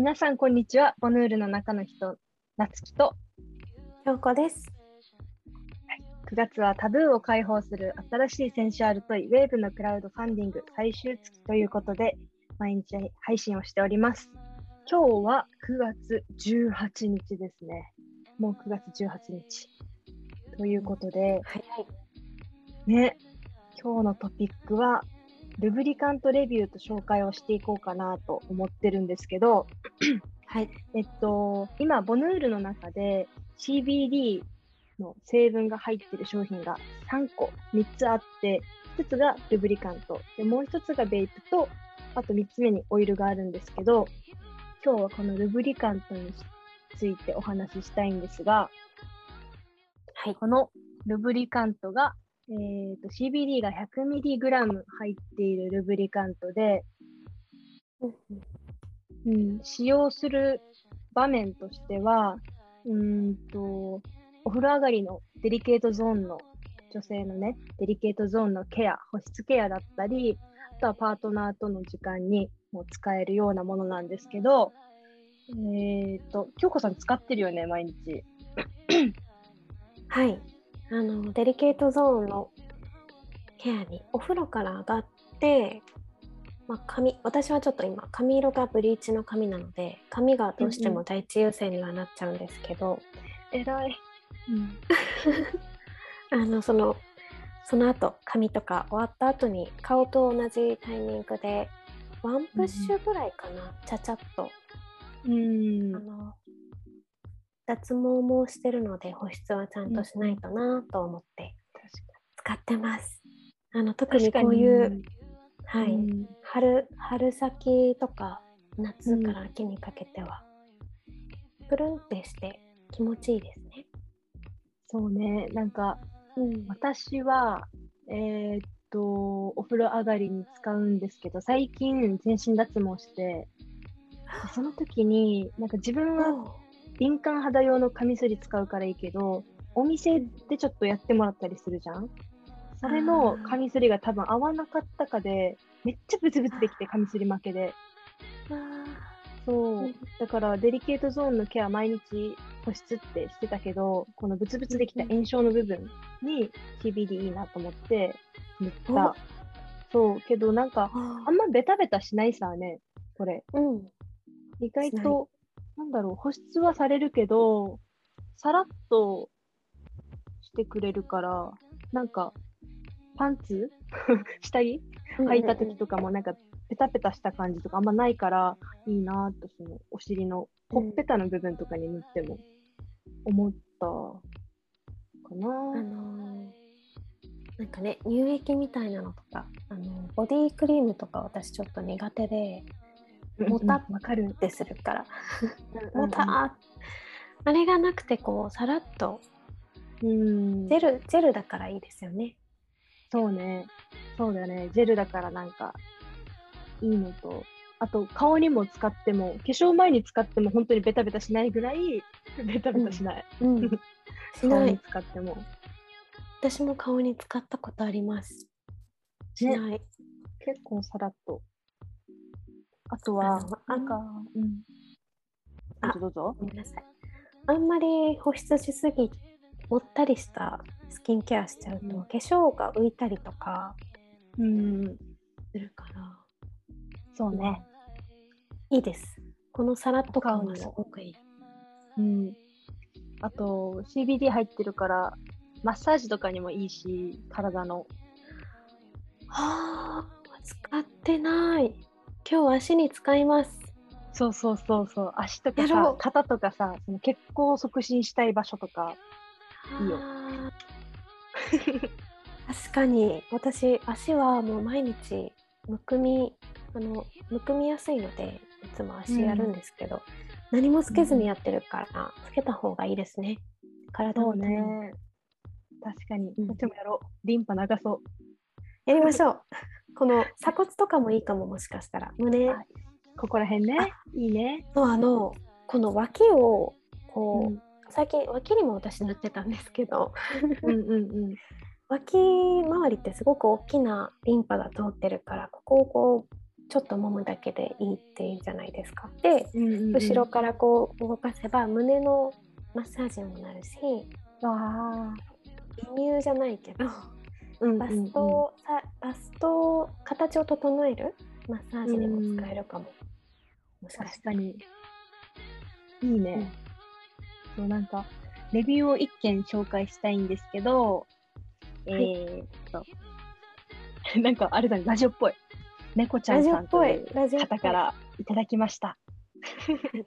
皆さん、こんにちは。ボヌールの中の人、なつきと。京子です。9月はタブーを解放する新しいセンシュアルトイ、ウェーブのクラウドファンディング最終月ということで、毎日配信をしております。今日は9月18日ですね。もう9月18日。ということで、はい、ね、今日のトピックは、ルブリカントレビューと紹介をしていこうかなと思ってるんですけど、はい、えっと、今、ボヌールの中で CBD の成分が入ってる商品が3個、3つあって、1つがルブリカント、でもう1つがベイプと、あと3つ目にオイルがあるんですけど、今日はこのルブリカントについてお話ししたいんですが、はい、このルブリカントが、えー、と CBD が 100mg 入っているルブリカントで、うん、使用する場面としては、うんと、お風呂上がりのデリケートゾーンの女性のね、デリケートゾーンのケア、保湿ケアだったり、あとはパートナーとの時間にも使えるようなものなんですけど、えっ、と、京子さん使ってるよね、毎日。はい、あのデリケートゾーンのケアにお風呂から上がって、まあ、髪私はちょっと今髪色がブリーチの髪なので髪がどうしても第一優先にはなっちゃうんですけど、えらい。うん、あのそのその後髪とか終わった後に顔と同じタイミングでワンプッシュぐらいかな、ちゃちゃっと。うん。あの脱毛もしてるので保湿はちゃんとしないとなと思って使ってます。あの特にこういう、はい、うん春春先とか夏から秋にかけては、プルンってして気持ちいいですね。そうね、なんか、うん。私は、えーっと、お風呂上がりに使うんですけど、最近全身脱毛して、その時に、なんか自分は敏感肌用のカミソリ使うからいいけど、お店でちょっとやってもらったりするじゃん？それのカミソリが多分合わなかったかで、めっちゃブツブツできて、カミソリ負けで。あそううん。だから、デリケートゾーンのケア毎日保湿ってしてたけど、このブツブツできた炎症の部分に CBD いいなと思って塗った。そう。けど、なんか、ああんまベタベタしないさね、これ。うん意外と、なんだろう、保湿はされるけど、さらっとしてくれるから、なんか、パンツ？下着？履いた時とかもなんかペタペタした感じとかあんまないからいいなとそのお尻のほっぺたの部分とかに塗っても思ったかな。あのーなんかね乳液みたいなのとかあのボディクリームとか私ちょっと苦手でもたわかる。ってするからうんもたーあれがなくてこうさらっとうんジェルジェルだからいいですよね。そうね。そうだよね。ジェルだからなんかいいのと、あと顔にも使っても、化粧前に使っても本当にベタベタしないぐらいベタベタしない。うん、し顔にない使っても。私も顔に使ったことあります。しねない。結構さらっと。あとはなんか、うん。どうあぞ。ごめんなさい。あんまり保湿しすぎもったりしたスキンケアしちゃうと、うん化粧が浮いたりとかうん。するからそうね。いいです。このさらっと感は顔にもすごくいい。うん。あと、CBD 入ってるから、マッサージとかにもいいし、体の。はあ、使ってない。今日足に使います。そうそうそうそう。足とかさ肩とかさ、その血行を促進したい場所とか。いいよ確かに私足はもう毎日むくみあのむくみやすいのでいつも足やるんですけど、何もつけずにやってるから、つけた方がいいですね体そうのためにね。確かに。うんこっちもやろう。リンパ流そう。やりましょうこの鎖骨とかもいいかももしかしたら胸はいここら辺ね。いいね。とあのこの脇をこう、うん最近脇にも私塗ってたんですけどうんうんうん。脇周りってすごく大きなリンパが通ってるからここをこうちょっと揉むだけでいいっていいじゃないですか。で、うんうんうん後ろからこう動かせば胸のマッサージにもなるしわあ。離乳じゃないけどうんうんうんバストをさバストを形を整えるマッサージにも使えるかも。もしかして確かに。いいね。そう、なんか、レビューを一件紹介したいんですけど、えーっと、なんかあれだね、ラジオっぽい。猫ちゃんさんという方からいただきました。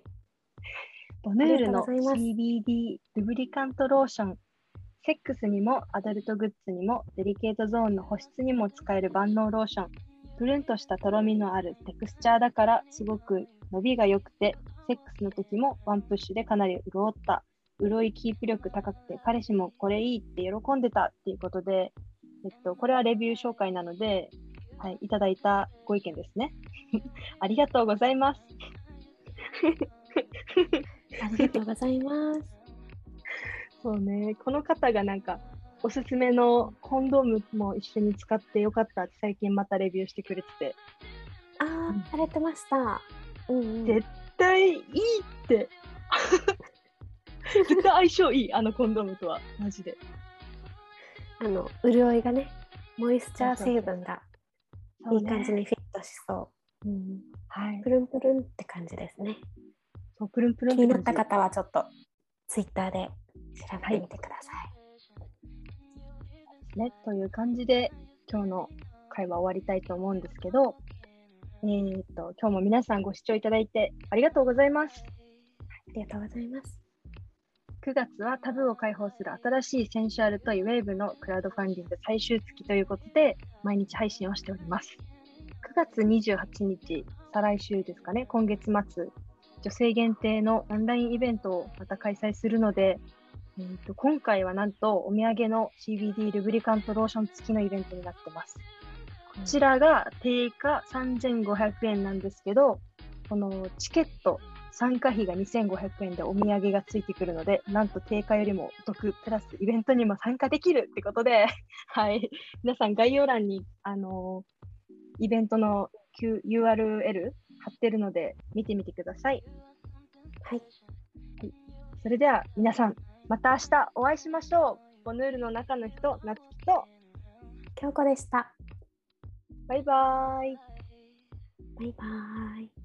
ボヌールの CBD ルブリカントローション。セックスにもアダルトグッズにもデリケートゾーンの保湿にも使える万能ローション。プルンとしたとろみのあるテクスチャーだからすごく伸びが良くて、セックスの時もワンプッシュでかなり潤った。潤いキープ力高くて、彼氏もこれいいって喜んでたっていうことで、えっと、これはレビュー紹介なので、はい、いただいたご意見ですね。ありがとうございます。ありがとうございます。そうね、この方がなんか、おすすめのコンドームも一緒に使ってよかったって最近またレビューしてくれてて、ああ、されてました。うん、うん。絶対いいって。絶対相性いい、あのコンドームとは、マジで。あの潤いがね、モイスチャー成分がいい感じに。にフィットしそう。うん、はいプ。ルンプルンって感じですね。そう、プルンプルン気になった方はちょっとツイッターで調べてみてください。ね。という感じで、今日の会話終わりたいと思うんですけど、えーっと、今日も皆さんご視聴いただいてありがとうございます。ありがとうございます。9月はタブーを解放する新しいセンシュアルトイウェーブのクラウドファンディング最終月ということで、毎日配信をしております。9月28日、再来週ですかね、今月末、女性限定のオンラインイベントをまた開催するので、えーと今回はなんとお土産の CBD ルブリカントローション付きのイベントになってます。こちらが定価3500円なんですけど、このチケット、参加費が2500円でお土産がついてくるので、なんと定価よりもお得、プラスイベントにも参加できるってことで、はい。皆さん概要欄に、あのーイベントの Q URL 貼ってるので、見てみてください。はい。それでは皆さん、また明日お会いしましょう。ボヌールの中の人、なつきと、京子でした。バイバーイ。バイバーイ。